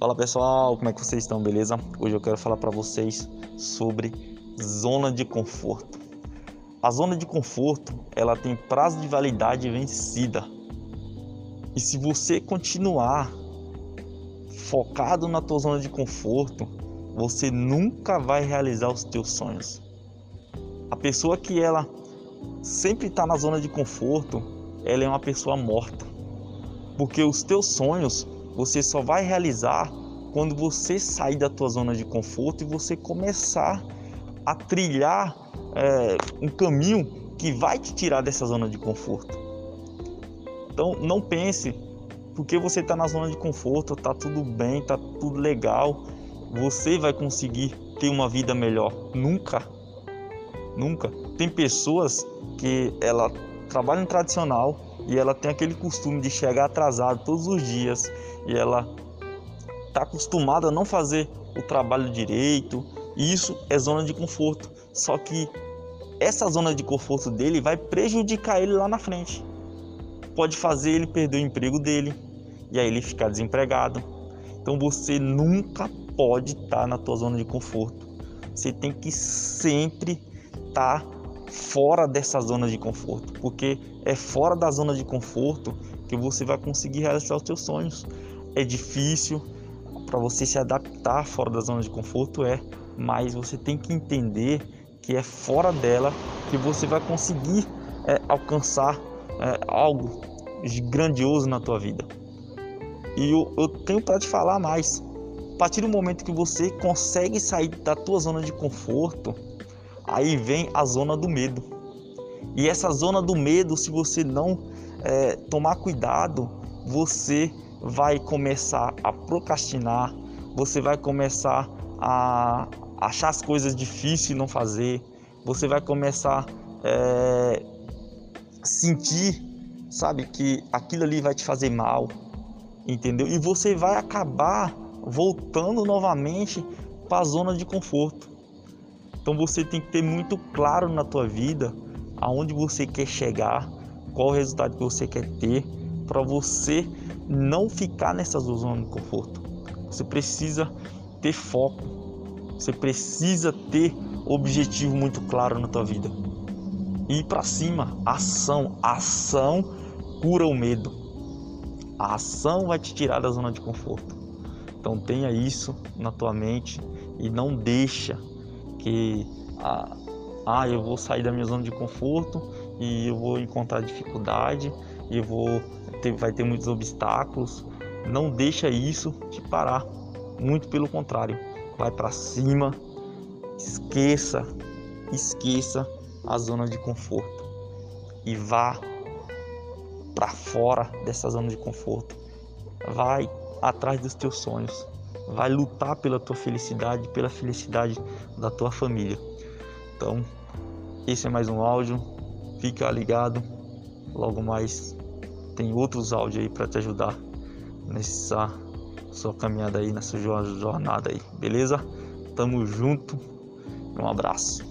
Fala pessoal, como é que vocês estão, beleza? Hoje eu quero falar para vocês sobre zona de conforto. A zona de conforto, ela tem prazo de validade vencida. E se você continuar focado na tua zona de conforto, você nunca vai realizar os teus sonhos. A pessoa que ela sempre está na zona de conforto, ela é uma pessoa morta. Porque os teus sonhos você só vai realizar quando você sair da tua zona de conforto e você começar a trilhar é, um caminho que vai te tirar dessa zona de conforto. Então não pense porque você está na zona de conforto, está tudo bem, está tudo legal, você vai conseguir ter uma vida melhor. Nunca, nunca. Tem pessoas que ela trabalham tradicional e ela tem aquele costume de chegar atrasado todos os dias e ela está acostumada a não fazer o trabalho direito. Isso é zona de conforto. Só que essa zona de conforto dele vai prejudicar ele lá na frente. Pode fazer ele perder o emprego dele e aí ele ficar desempregado. Então você nunca pode estar tá na tua zona de conforto. Você tem que sempre estar tá fora dessa zona de conforto, porque é fora da zona de conforto que você vai conseguir realizar os seus sonhos. É difícil para você se adaptar fora da zona de conforto é, mas você tem que entender que é fora dela que você vai conseguir é, alcançar é, algo grandioso na tua vida. E eu, eu tenho para te falar mais. A partir do momento que você consegue sair da tua zona de conforto, aí vem a zona do medo. E essa zona do medo, se você não é, tomar cuidado, você vai começar a procrastinar, você vai começar a achar as coisas difíceis e não fazer, você vai começar a é, sentir, sabe, que aquilo ali vai te fazer mal, entendeu? E você vai acabar voltando novamente para a zona de conforto. Então você tem que ter muito claro na tua vida aonde você quer chegar, qual o resultado que você quer ter, para você não ficar nessa zona de conforto. Você precisa ter foco, você precisa ter objetivo muito claro na tua vida. E ir para cima, ação, ação cura o medo. A ação vai te tirar da zona de conforto. Então tenha isso na tua mente e não deixa que ah, ah, eu vou sair da minha zona de conforto e eu vou encontrar dificuldade e eu vou ter, vai ter muitos obstáculos. Não deixa isso te parar. Muito pelo contrário, vai para cima. Esqueça, esqueça a zona de conforto e vá para fora dessa zona de conforto. Vai atrás dos teus sonhos vai lutar pela tua felicidade, pela felicidade da tua família. Então, esse é mais um áudio. Fica ligado. Logo mais tem outros áudios aí para te ajudar nessa sua caminhada aí, nessa jornada aí, beleza? Tamo junto. Um abraço.